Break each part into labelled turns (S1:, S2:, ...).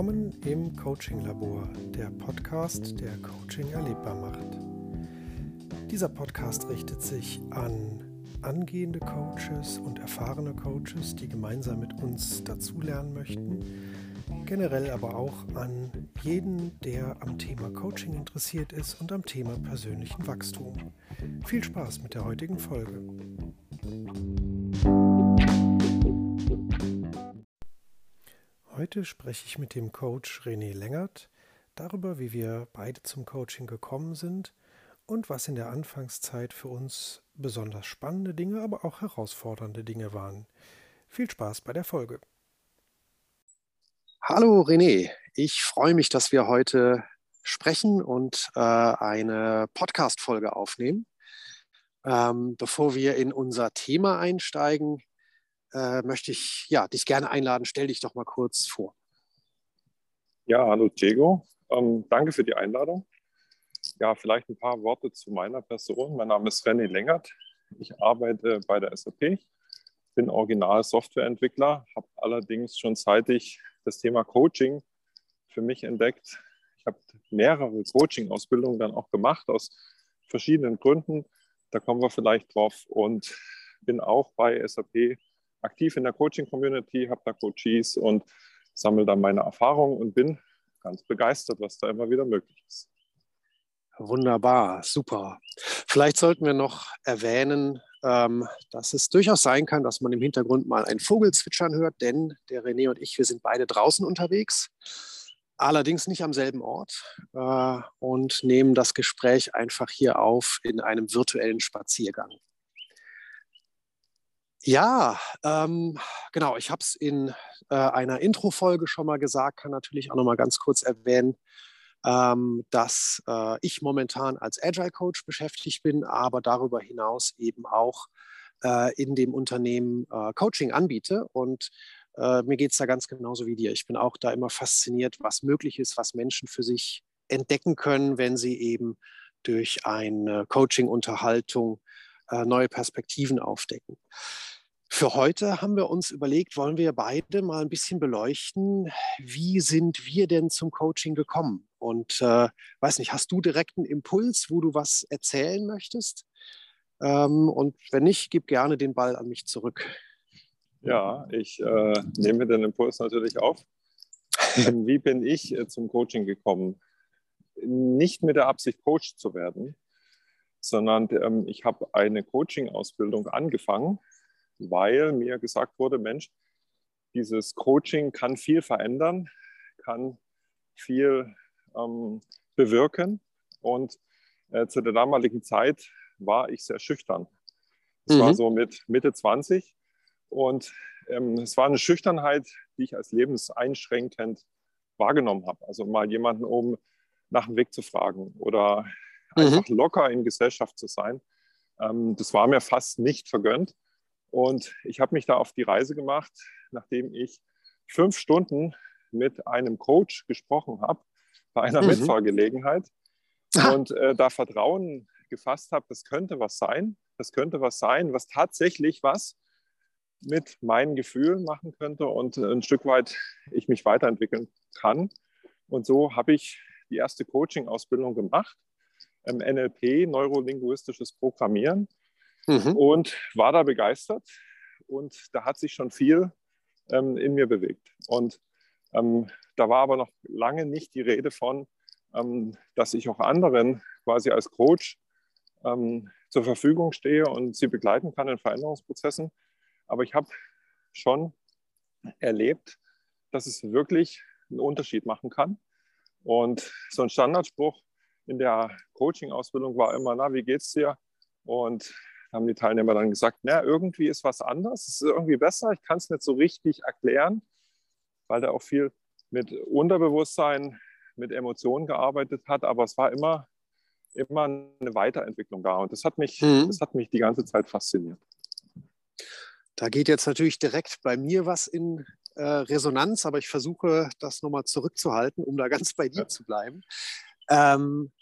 S1: Willkommen im Coaching Labor, der Podcast, der Coaching erlebbar macht. Dieser Podcast richtet sich an angehende Coaches und erfahrene Coaches, die gemeinsam mit uns dazulernen möchten, generell aber auch an jeden, der am Thema Coaching interessiert ist und am Thema persönlichen Wachstum. Viel Spaß mit der heutigen Folge. Heute spreche ich mit dem Coach René Längert darüber, wie wir beide zum Coaching gekommen sind und was in der Anfangszeit für uns besonders spannende Dinge, aber auch herausfordernde Dinge waren. Viel Spaß bei der Folge.
S2: Hallo René, ich freue mich, dass wir heute sprechen und äh, eine Podcast-Folge aufnehmen. Ähm, bevor wir in unser Thema einsteigen, äh, möchte ich ja, dich gerne einladen. Stell dich doch mal kurz vor.
S3: Ja, hallo Diego. Ähm, danke für die Einladung. Ja, vielleicht ein paar Worte zu meiner Person. Mein Name ist René Längert. Ich arbeite bei der SAP, bin original Softwareentwickler, habe allerdings schon seit ich das Thema Coaching für mich entdeckt. Ich habe mehrere Coaching-Ausbildungen dann auch gemacht aus verschiedenen Gründen. Da kommen wir vielleicht drauf und bin auch bei SAP aktiv in der Coaching-Community, habe da Coaches und sammle da meine Erfahrungen und bin ganz begeistert, was da immer wieder möglich ist.
S2: Wunderbar, super. Vielleicht sollten wir noch erwähnen, ähm, dass es durchaus sein kann, dass man im Hintergrund mal ein Vogel zwitschern hört, denn der René und ich, wir sind beide draußen unterwegs, allerdings nicht am selben Ort äh, und nehmen das Gespräch einfach hier auf in einem virtuellen Spaziergang. Ja, ähm, genau. Ich habe es in äh, einer Intro-Folge schon mal gesagt, kann natürlich auch noch mal ganz kurz erwähnen, ähm, dass äh, ich momentan als Agile Coach beschäftigt bin, aber darüber hinaus eben auch äh, in dem Unternehmen äh, Coaching anbiete. Und äh, mir geht es da ganz genauso wie dir. Ich bin auch da immer fasziniert, was möglich ist, was Menschen für sich entdecken können, wenn sie eben durch eine Coaching-Unterhaltung äh, neue Perspektiven aufdecken. Für heute haben wir uns überlegt, wollen wir beide mal ein bisschen beleuchten, wie sind wir denn zum Coaching gekommen? Und äh, weiß nicht, hast du direkt einen Impuls, wo du was erzählen möchtest? Ähm, und wenn nicht, gib gerne den Ball an mich zurück.
S3: Ja, ich äh, nehme den Impuls natürlich auf. Ähm, wie bin ich äh, zum Coaching gekommen? Nicht mit der Absicht, Coach zu werden, sondern ähm, ich habe eine Coaching-Ausbildung angefangen weil mir gesagt wurde, Mensch, dieses Coaching kann viel verändern, kann viel ähm, bewirken. Und äh, zu der damaligen Zeit war ich sehr schüchtern. Es mhm. war so mit Mitte 20 und ähm, es war eine Schüchternheit, die ich als lebenseinschränkend wahrgenommen habe. Also mal jemanden um nach dem Weg zu fragen oder mhm. einfach locker in Gesellschaft zu sein. Ähm, das war mir fast nicht vergönnt. Und ich habe mich da auf die Reise gemacht, nachdem ich fünf Stunden mit einem Coach gesprochen habe, bei einer mhm. Mitfahrgelegenheit und äh, da Vertrauen gefasst habe, das könnte was sein, das könnte was sein, was tatsächlich was mit meinen Gefühlen machen könnte und ein Stück weit ich mich weiterentwickeln kann. Und so habe ich die erste Coaching-Ausbildung gemacht, NLP, neurolinguistisches Programmieren mhm. und war da begeistert. Und da hat sich schon viel ähm, in mir bewegt. Und ähm, da war aber noch lange nicht die Rede von, ähm, dass ich auch anderen quasi als Coach ähm, zur Verfügung stehe und sie begleiten kann in Veränderungsprozessen. Aber ich habe schon erlebt, dass es wirklich einen Unterschied machen kann. Und so ein Standardspruch in der Coaching-Ausbildung war immer, na, wie geht's dir? Und haben die Teilnehmer dann gesagt, na, irgendwie ist was anders, es ist irgendwie besser, ich kann es nicht so richtig erklären, weil da auch viel mit Unterbewusstsein, mit Emotionen gearbeitet hat, aber es war immer, immer eine Weiterentwicklung da und das hat mich, mhm. das hat mich die ganze Zeit fasziniert.
S2: Da geht jetzt natürlich direkt bei mir was in äh, Resonanz, aber ich versuche das nochmal zurückzuhalten, um da ganz bei dir ja. zu bleiben. Ähm, äh,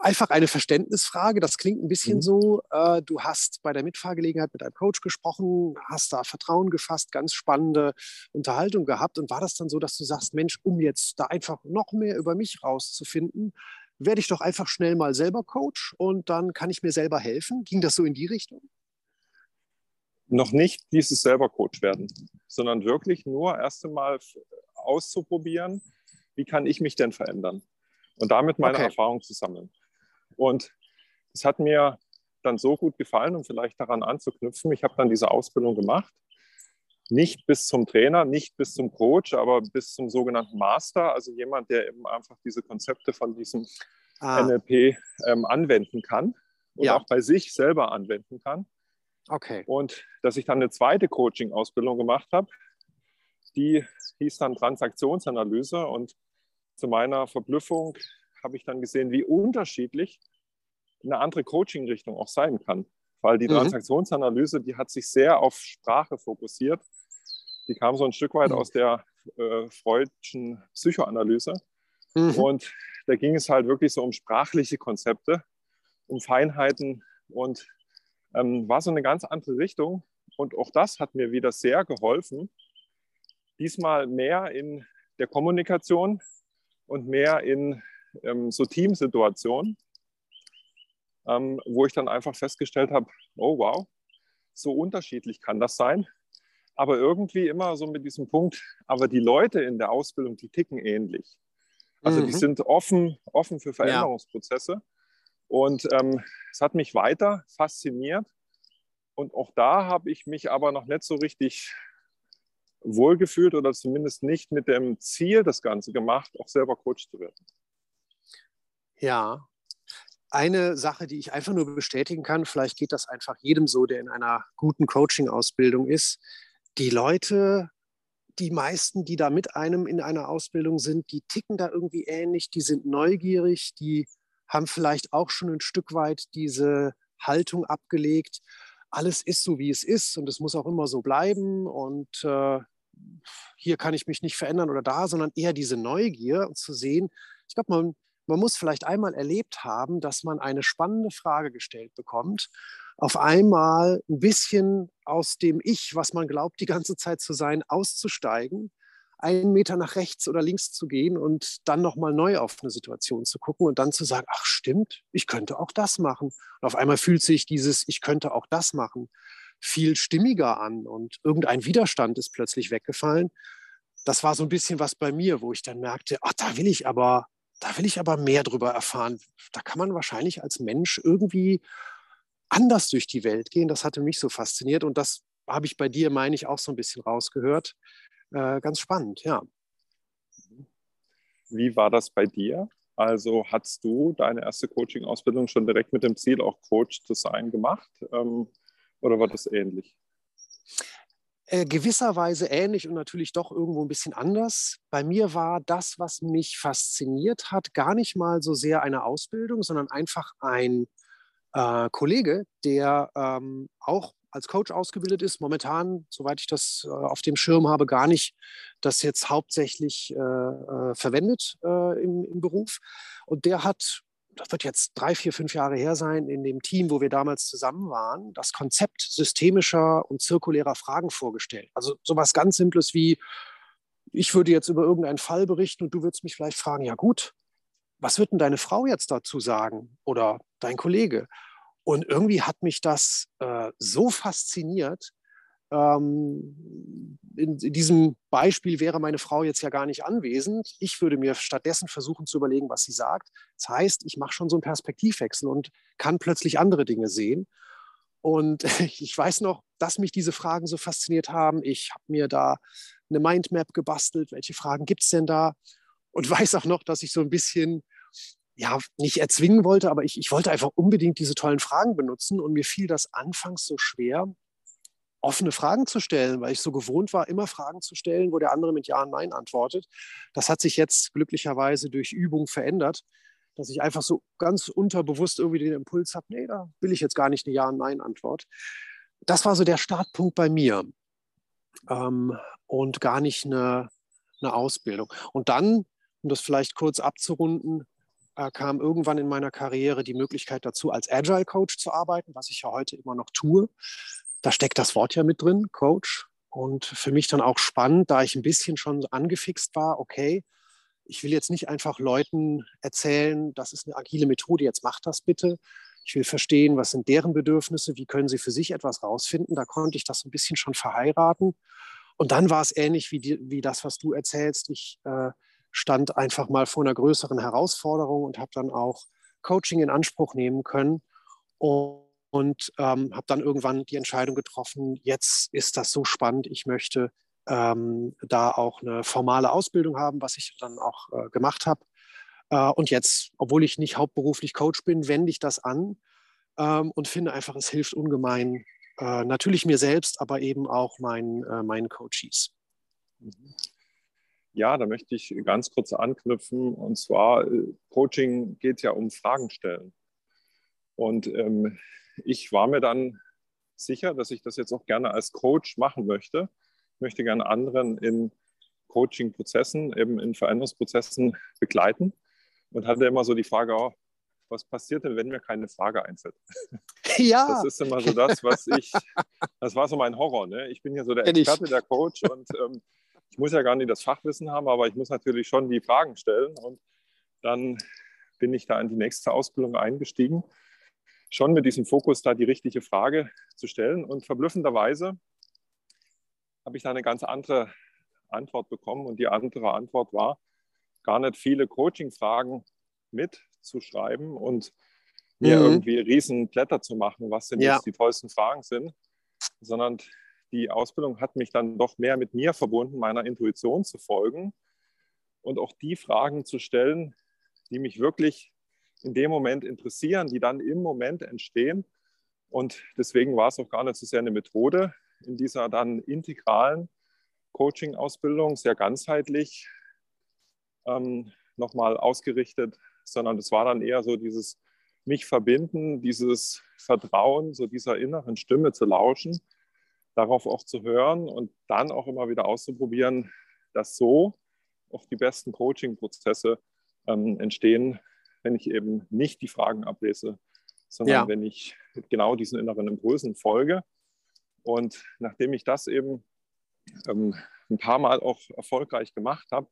S2: einfach eine Verständnisfrage. Das klingt ein bisschen mhm. so, äh, du hast bei der Mitfahrgelegenheit mit einem Coach gesprochen, hast da Vertrauen gefasst, ganz spannende Unterhaltung gehabt. Und war das dann so, dass du sagst, Mensch, um jetzt da einfach noch mehr über mich rauszufinden, werde ich doch einfach schnell mal selber Coach und dann kann ich mir selber helfen? Ging das so in die Richtung?
S3: Noch nicht dieses selber Coach werden, sondern wirklich nur erst einmal auszuprobieren, wie kann ich mich denn verändern? Und damit meine okay. Erfahrung zu sammeln. Und es hat mir dann so gut gefallen, um vielleicht daran anzuknüpfen. Ich habe dann diese Ausbildung gemacht. Nicht bis zum Trainer, nicht bis zum Coach, aber bis zum sogenannten Master, also jemand, der eben einfach diese Konzepte von diesem ah. NLP ähm, anwenden kann und ja. auch bei sich selber anwenden kann.
S2: Okay.
S3: Und dass ich dann eine zweite Coaching-Ausbildung gemacht habe, die hieß dann Transaktionsanalyse und zu meiner Verblüffung habe ich dann gesehen, wie unterschiedlich eine andere Coaching-Richtung auch sein kann. Weil die mhm. Transaktionsanalyse, die hat sich sehr auf Sprache fokussiert. Die kam so ein Stück weit mhm. aus der äh, Freudschen Psychoanalyse. Mhm. Und da ging es halt wirklich so um sprachliche Konzepte, um Feinheiten und ähm, war so eine ganz andere Richtung. Und auch das hat mir wieder sehr geholfen, diesmal mehr in der Kommunikation und mehr in ähm, so Teamsituationen, ähm, wo ich dann einfach festgestellt habe, oh wow, so unterschiedlich kann das sein. Aber irgendwie immer so mit diesem Punkt, aber die Leute in der Ausbildung, die ticken ähnlich. Also mhm. die sind offen, offen für Veränderungsprozesse. Ja. Und ähm, es hat mich weiter fasziniert. Und auch da habe ich mich aber noch nicht so richtig wohlgefühlt oder zumindest nicht mit dem Ziel das Ganze gemacht, auch selber Coach zu werden.
S2: Ja, eine Sache, die ich einfach nur bestätigen kann, vielleicht geht das einfach jedem so, der in einer guten Coaching-Ausbildung ist. Die Leute, die meisten, die da mit einem in einer Ausbildung sind, die ticken da irgendwie ähnlich, die sind neugierig, die haben vielleicht auch schon ein Stück weit diese Haltung abgelegt. Alles ist so, wie es ist und es muss auch immer so bleiben und äh, hier kann ich mich nicht verändern oder da, sondern eher diese Neugier zu sehen. Ich glaube, man, man muss vielleicht einmal erlebt haben, dass man eine spannende Frage gestellt bekommt, auf einmal ein bisschen aus dem Ich, was man glaubt, die ganze Zeit zu sein, auszusteigen, einen Meter nach rechts oder links zu gehen und dann nochmal neu auf eine Situation zu gucken und dann zu sagen, ach stimmt, ich könnte auch das machen. Und auf einmal fühlt sich dieses, ich könnte auch das machen, viel stimmiger an und irgendein Widerstand ist plötzlich weggefallen. Das war so ein bisschen was bei mir, wo ich dann merkte, ach, da will ich aber, da will ich aber mehr drüber erfahren. Da kann man wahrscheinlich als Mensch irgendwie anders durch die Welt gehen. Das hatte mich so fasziniert und das habe ich bei dir, meine ich, auch so ein bisschen rausgehört. Äh, ganz spannend, ja.
S3: Wie war das bei dir? Also hast du deine erste Coaching-Ausbildung schon direkt mit dem Ziel, auch Coach zu sein, gemacht? Ähm, oder war das ähnlich?
S2: Äh, gewisserweise ähnlich und natürlich doch irgendwo ein bisschen anders. Bei mir war das, was mich fasziniert hat, gar nicht mal so sehr eine Ausbildung, sondern einfach ein äh, Kollege, der ähm, auch als Coach ausgebildet ist. Momentan, soweit ich das äh, auf dem Schirm habe, gar nicht das jetzt hauptsächlich äh, äh verwendet äh, im, im Beruf. Und der hat das wird jetzt drei, vier, fünf Jahre her sein, in dem Team, wo wir damals zusammen waren, das Konzept systemischer und zirkulärer Fragen vorgestellt. Also sowas ganz Simples wie, ich würde jetzt über irgendeinen Fall berichten und du würdest mich vielleicht fragen, ja gut, was wird denn deine Frau jetzt dazu sagen oder dein Kollege? Und irgendwie hat mich das äh, so fasziniert, in, in, diesem Beispiel wäre meine Frau jetzt ja gar nicht anwesend. Ich würde mir stattdessen versuchen zu überlegen, was sie sagt. Das heißt, ich mache schon so einen Perspektivwechsel und kann plötzlich andere Dinge sehen. Und ich weiß noch, dass mich diese Fragen so fasziniert haben. Ich habe mir da eine Mindmap gebastelt. Welche Fragen gibt es denn da? Und weiß auch noch, dass ich so ein bisschen, ja, nicht erzwingen wollte, aber ich, ich wollte einfach unbedingt diese tollen Fragen benutzen. Und mir fiel das anfangs so schwer, offene Fragen zu stellen, weil ich so gewohnt war, immer Fragen zu stellen, wo der andere mit Ja und Nein antwortet. Das hat sich jetzt glücklicherweise durch Übung verändert, dass ich einfach so ganz unterbewusst irgendwie den Impuls habe, nee, da will ich jetzt gar nicht eine Ja und Nein Antwort. Das war so der Startpunkt bei mir ähm, und gar nicht eine, eine Ausbildung. Und dann, um das vielleicht kurz abzurunden, äh, kam irgendwann in meiner Karriere die Möglichkeit dazu, als Agile Coach zu arbeiten, was ich ja heute immer noch tue. Da steckt das Wort ja mit drin, Coach. Und für mich dann auch spannend, da ich ein bisschen schon angefixt war, okay, ich will jetzt nicht einfach Leuten erzählen, das ist eine agile Methode, jetzt macht das bitte. Ich will verstehen, was sind deren Bedürfnisse, wie können sie für sich etwas rausfinden. Da konnte ich das ein bisschen schon verheiraten. Und dann war es ähnlich wie, die, wie das, was du erzählst. Ich äh, stand einfach mal vor einer größeren Herausforderung und habe dann auch Coaching in Anspruch nehmen können. Und und ähm, habe dann irgendwann die Entscheidung getroffen, jetzt ist das so spannend, ich möchte ähm, da auch eine formale Ausbildung haben, was ich dann auch äh, gemacht habe. Äh, und jetzt, obwohl ich nicht hauptberuflich Coach bin, wende ich das an ähm, und finde einfach, es hilft ungemein, äh, natürlich mir selbst, aber eben auch meinen, äh, meinen Coaches.
S3: Mhm. Ja, da möchte ich ganz kurz anknüpfen. Und zwar, äh, Coaching geht ja um Fragen stellen. Und ähm, ich war mir dann sicher, dass ich das jetzt auch gerne als Coach machen möchte. Ich möchte gerne anderen in Coaching-Prozessen, eben in Veränderungsprozessen begleiten und hatte immer so die Frage, oh, was passiert denn, wenn mir keine Frage einfällt?
S2: Ja.
S3: Das ist immer so das, was ich, das war so mein Horror. Ne? Ich bin ja so der Experte, der Coach und ähm, ich muss ja gar nicht das Fachwissen haben, aber ich muss natürlich schon die Fragen stellen und dann bin ich da in die nächste Ausbildung eingestiegen schon mit diesem Fokus da die richtige Frage zu stellen. Und verblüffenderweise habe ich da eine ganz andere Antwort bekommen. Und die andere Antwort war, gar nicht viele Coaching-Fragen mitzuschreiben und mir mhm. irgendwie riesen Blätter zu machen, was denn ja. jetzt die tollsten Fragen sind, sondern die Ausbildung hat mich dann doch mehr mit mir verbunden, meiner Intuition zu folgen und auch die Fragen zu stellen, die mich wirklich in dem Moment interessieren, die dann im Moment entstehen. Und deswegen war es auch gar nicht so sehr eine Methode in dieser dann integralen Coaching-Ausbildung, sehr ganzheitlich ähm, nochmal ausgerichtet, sondern es war dann eher so dieses mich verbinden, dieses Vertrauen, so dieser inneren Stimme zu lauschen, darauf auch zu hören und dann auch immer wieder auszuprobieren, dass so auch die besten Coaching-Prozesse ähm, entstehen, wenn ich eben nicht die Fragen ablese, sondern ja. wenn ich genau diesen inneren Impulsen folge. Und nachdem ich das eben ähm, ein paar Mal auch erfolgreich gemacht habe,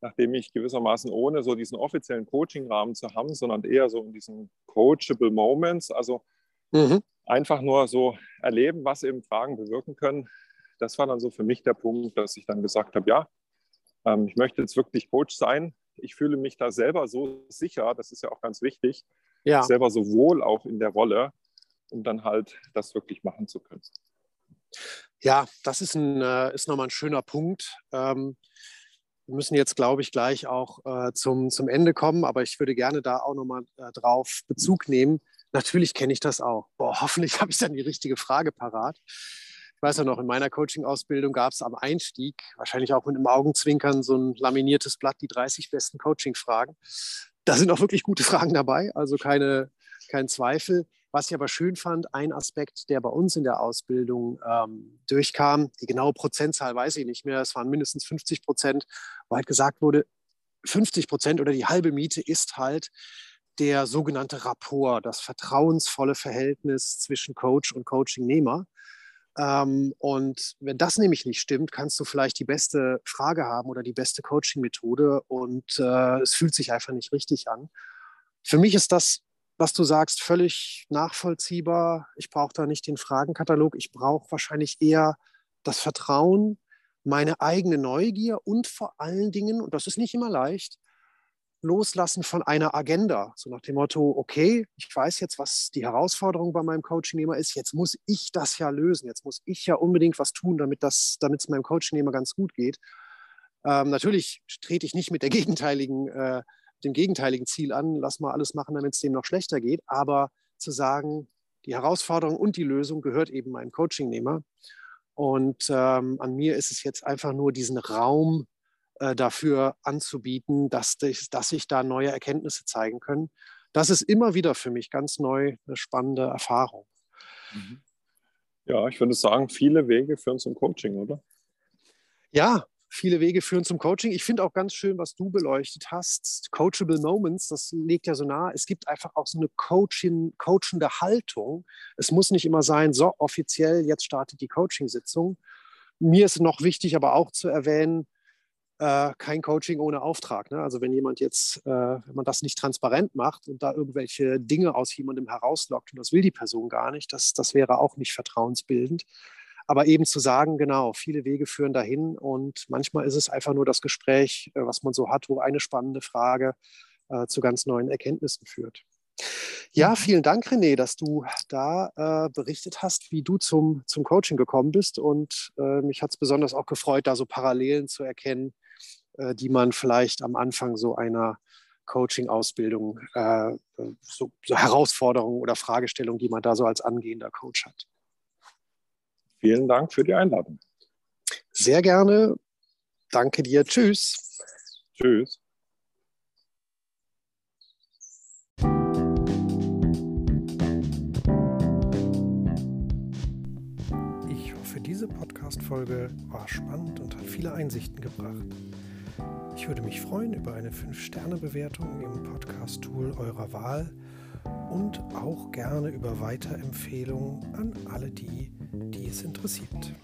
S3: nachdem ich gewissermaßen ohne so diesen offiziellen Coaching-Rahmen zu haben, sondern eher so in diesen coachable Moments, also mhm. einfach nur so erleben, was eben Fragen bewirken können, das war dann so für mich der Punkt, dass ich dann gesagt habe, ja, ähm, ich möchte jetzt wirklich Coach sein ich fühle mich da selber so sicher, das ist ja auch ganz wichtig, ja. selber so wohl auch in der Rolle, um dann halt das wirklich machen zu können.
S2: Ja, das ist, ein, äh, ist nochmal ein schöner Punkt. Ähm, wir müssen jetzt, glaube ich, gleich auch äh, zum, zum Ende kommen, aber ich würde gerne da auch nochmal äh, drauf Bezug nehmen. Natürlich kenne ich das auch. Boah, hoffentlich habe ich dann die richtige Frage parat ich weiß ja noch, in meiner Coaching-Ausbildung gab es am Einstieg, wahrscheinlich auch mit einem Augenzwinkern, so ein laminiertes Blatt, die 30 besten Coaching-Fragen. Da sind auch wirklich gute Fragen dabei, also keine, kein Zweifel. Was ich aber schön fand, ein Aspekt, der bei uns in der Ausbildung ähm, durchkam, die genaue Prozentzahl weiß ich nicht mehr, es waren mindestens 50 Prozent, wo halt gesagt wurde, 50 Prozent oder die halbe Miete ist halt der sogenannte Rapport, das vertrauensvolle Verhältnis zwischen Coach und Coachingnehmer. Ähm, und wenn das nämlich nicht stimmt, kannst du vielleicht die beste Frage haben oder die beste Coaching-Methode und äh, es fühlt sich einfach nicht richtig an. Für mich ist das, was du sagst, völlig nachvollziehbar. Ich brauche da nicht den Fragenkatalog. Ich brauche wahrscheinlich eher das Vertrauen, meine eigene Neugier und vor allen Dingen, und das ist nicht immer leicht, Loslassen von einer Agenda. So nach dem Motto, okay, ich weiß jetzt, was die Herausforderung bei meinem Coachingnehmer ist. Jetzt muss ich das ja lösen. Jetzt muss ich ja unbedingt was tun, damit es meinem Coachingnehmer ganz gut geht. Ähm, natürlich trete ich nicht mit der gegenteiligen, äh, dem gegenteiligen Ziel an, lass mal alles machen, damit es dem noch schlechter geht. Aber zu sagen, die Herausforderung und die Lösung gehört eben meinem Coachingnehmer. Und ähm, an mir ist es jetzt einfach nur diesen Raum äh, dafür anzubieten, dass, dass sich da neue Erkenntnisse zeigen können. Das ist immer wieder für mich ganz neu eine spannende Erfahrung.
S3: Mhm. Ja, ich würde sagen, viele Wege führen zum Coaching, oder?
S2: Ja, viele Wege führen zum Coaching. Ich finde auch ganz schön, was du beleuchtet hast. Coachable Moments, das legt ja so nah. Es gibt einfach auch so eine Coaching, coachende Haltung. Es muss nicht immer sein, so offiziell, jetzt startet die Coaching-Sitzung. Mir ist noch wichtig, aber auch zu erwähnen, äh, kein Coaching ohne Auftrag. Ne? Also wenn jemand jetzt, äh, wenn man das nicht transparent macht und da irgendwelche Dinge aus jemandem herauslockt und das will die Person gar nicht, das, das wäre auch nicht vertrauensbildend. Aber eben zu sagen, genau, viele Wege führen dahin und manchmal ist es einfach nur das Gespräch, äh, was man so hat, wo eine spannende Frage äh, zu ganz neuen Erkenntnissen führt. Ja, mhm. vielen Dank, René, dass du da äh, berichtet hast, wie du zum, zum Coaching gekommen bist. Und äh, mich hat es besonders auch gefreut, da so Parallelen zu erkennen, die man vielleicht am Anfang so einer Coaching-Ausbildung, äh, so, so Herausforderungen oder Fragestellungen, die man da so als angehender Coach hat.
S3: Vielen Dank für die Einladung.
S2: Sehr gerne. Danke dir. Tschüss.
S3: Tschüss.
S1: Ich hoffe, diese Podcast-Folge war spannend und hat viele Einsichten gebracht. Ich würde mich freuen über eine 5-Sterne-Bewertung im Podcast-Tool eurer Wahl und auch gerne über Weiterempfehlungen an alle die, die es interessiert.